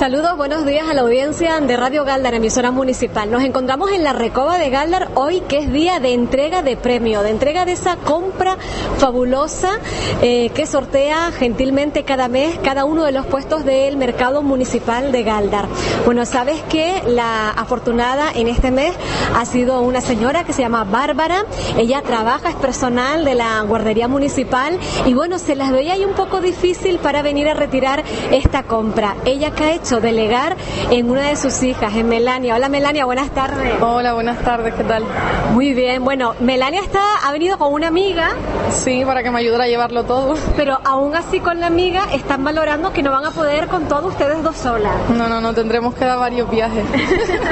Saludos, buenos días a la audiencia de Radio Galdar, emisora municipal. Nos encontramos en la Recoba de Galdar hoy, que es día de entrega de premio, de entrega de esa compra fabulosa eh, que sortea gentilmente cada mes cada uno de los puestos del mercado municipal de Galdar. Bueno, sabes que la afortunada en este mes ha sido una señora que se llama Bárbara. Ella trabaja, es personal de la guardería municipal y bueno, se las veía ahí un poco difícil para venir a retirar esta compra. Ella que ha hecho delegar en una de sus hijas, en Melania. Hola Melania, buenas tardes. Hola, buenas tardes, ¿qué tal? Muy bien, bueno, Melania está, ha venido con una amiga. Sí, para que me ayudara a llevarlo todo. Pero aún así con la amiga están valorando que no van a poder con todos ustedes dos solas. No, no, no, tendremos que dar varios viajes.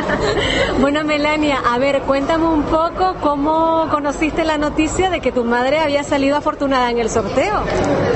bueno, Melania, a ver, cuéntame un poco cómo conociste la noticia de que tu madre había salido afortunada en el sorteo.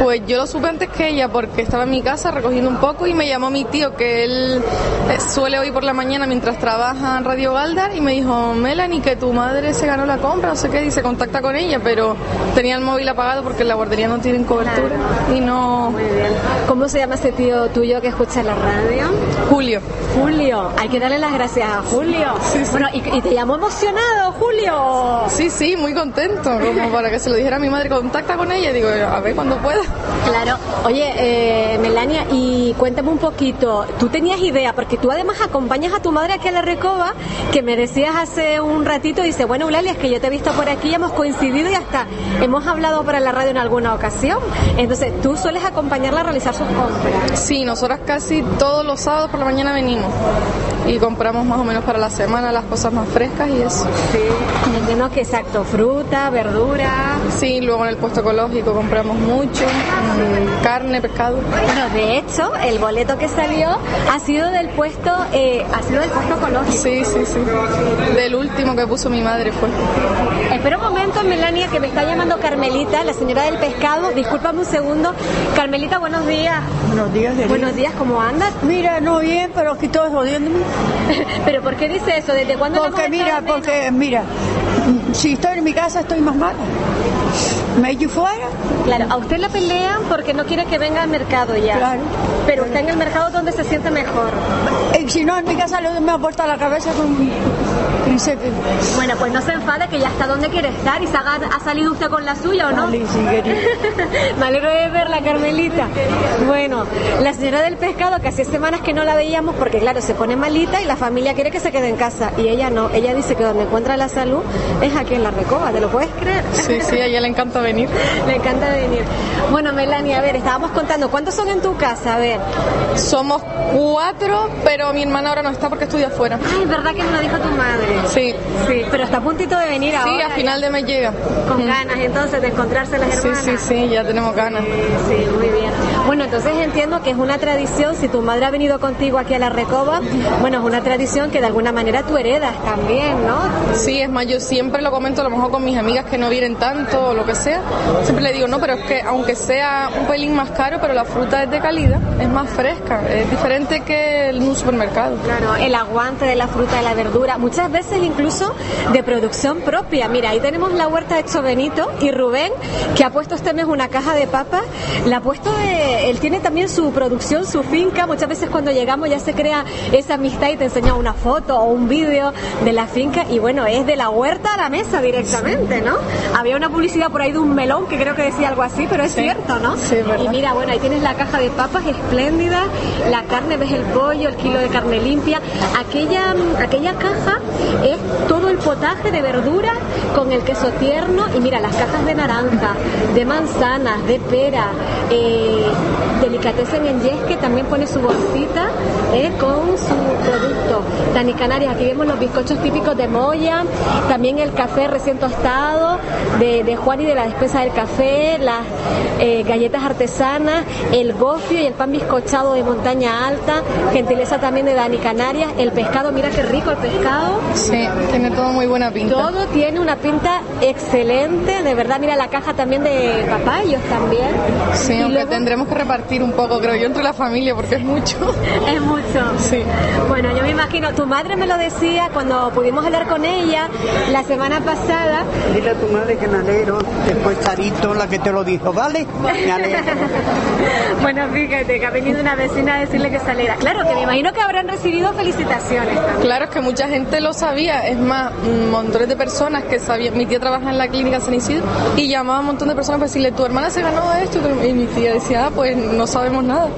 Pues yo lo supe antes que ella porque estaba en mi casa recogiendo un poco y me llamó mi tío que él eh, suele oír por la mañana mientras trabaja en Radio Galdar y me dijo, Melanie, que tu madre se ganó la compra, no sé qué, dice, contacta con ella, pero tenía el móvil apagado porque en la guardería no tienen cobertura y no... Muy bien. ¿Cómo se llama ese tío tuyo que escucha la radio? Julio. Julio, hay que darle las gracias a Julio. Sí, sí. Bueno, ¿y, y te llamó emocionado, Julio? Sí, sí, muy contento, como para que se lo dijera a mi madre, contacta con ella, y digo, a ver cuando pueda. Claro. Oye, eh, Melania, y cuéntame un poquito, tú tenías idea, porque tú además acompañas a tu madre aquí a la Recoba, que me decías hace un ratito, dice, bueno, Eulalia, es que yo te he visto por aquí, hemos coincidido y hasta hemos hablado para la radio en alguna ocasión. Entonces, tú sueles acompañarla a realizar sus compras. Sí, nosotras casi todos los sábados por la mañana venimos y compramos más o menos para la semana las cosas más frescas y eso. Sí. Entiendo que exacto, fruta, verdura. Sí, luego en el puesto ecológico compramos mucho, carne, pescado. Bueno, de hecho, el boleto que salió ha sido del puesto, eh, ha sido del puesto ecológico. Sí, sí, sí. Del último que puso mi madre fue. Espera un momento, Melania, que me está llamando Carmelita, la señora del pescado. Discúlpame un segundo. Carmelita, buenos días. Buenos días. Buenos días, ¿cómo andas? Mira, no bien, pero aquí todo jodiéndome. ¿Pero por qué dice eso? ¿Desde cuándo Porque mira, porque mira, si estoy en mi casa estoy más mala. Me echo fuera, Claro, a usted la pelean porque no quiere que venga al mercado ya. Claro. Pero está en el mercado donde se siente mejor. y si no en mi casa le me ha puesto a la cabeza con un príncipe. Bueno, pues no se enfade que ya está donde quiere estar y se ha salido usted con la suya o no. Vale, sí, querido. Me alegro de verla, Carmelita. Bueno, la señora del pescado, que hacía semanas que no la veíamos porque, claro, se pone malita y la familia quiere que se quede en casa. Y ella no. Ella dice que donde encuentra la salud es aquí en la Recoba. ¿Te lo puedes creer? Sí, sí, ella le encanta venir. Me encanta venir. Bueno, Melania, a ver, estábamos contando. ¿Cuántos son en tu casa? A ver. Somos cuatro, pero mi hermana ahora no está porque estudia afuera. Ay, ¿verdad que me lo dijo tu madre? Sí, Sí, pero está a puntito de venir sí, ahora. a final de mes llega. Con ganas, entonces, de encontrarse las Sí, hermanas. sí, sí, ya tenemos ganas. Sí, muy bien. Bueno, entonces entiendo que es una tradición, si tu madre ha venido contigo aquí a la Recoba, bueno, es una tradición que de alguna manera tú heredas también, ¿no? Sí, es más, yo siempre lo comento a lo mejor con mis amigas que no vienen tanto o lo que sea. Siempre le digo, no, pero es que aunque sea un pelín más caro, pero la fruta es de calidad, es más fresca, es diferente que en un supermercado. Claro, el aguante de la fruta, de la verdura, muchas veces incluso de producción propia. Mira, ahí tenemos la huerta de Hecho Benito y Rubén, que ha puesto este mes una caja de papas, la ha puesto de, él tiene también su producción, su finca, muchas veces cuando llegamos ya se crea esa amistad y te enseña una foto o un vídeo de la finca y bueno, es de la huerta a la mesa directamente, ¿no? Había una publicidad por ahí de un melón que creo que decía algo así, pero es Sí. cierto, ¿no? Sí, verdad. y mira, bueno, ahí tienes la caja de papas espléndida, la carne, ves el pollo, el kilo de carne limpia. Aquella, aquella caja es todo potaje de verdura con el queso tierno y mira, las cajas de naranja, de manzanas, de pera, eh, delicatessen en Yes que también pone su bolsita eh, con su producto. Dani Canarias, aquí vemos los bizcochos típicos de Moya, también el café recién tostado de, de Juan y de la despensa del café, las eh, galletas artesanas, el gofio y el pan bizcochado de montaña alta, gentileza también de Dani Canarias, el pescado, mira qué rico el pescado. Sí, tiene todo muy buena pinta. Todo tiene una pinta excelente, de verdad, mira la caja también de papayos también. Sí, Y aunque luego- tendremos que repartir un poco, creo yo, entre la familia, porque es mucho. Es mucho. Sí. Bueno, yo me imagino, tu madre me lo decía cuando pudimos hablar con ella la semana pasada. Dile a tu madre que me alegro de Pues Sarito, la que te lo dijo, ¿vale? Me alegro. bueno, fíjate que ha venido una vecina a decirle que saliera. Claro, que me imagino que habrán recibido felicitaciones. también. Claro, es que mucha gente lo sabía. Es más, montones de personas que sabían. Mi tía trabaja en la clínica San Isidro y llamaba a un montón de personas para decirle, tu hermana se ganó esto. Y mi tía decía, ah, pues no sabemos nada.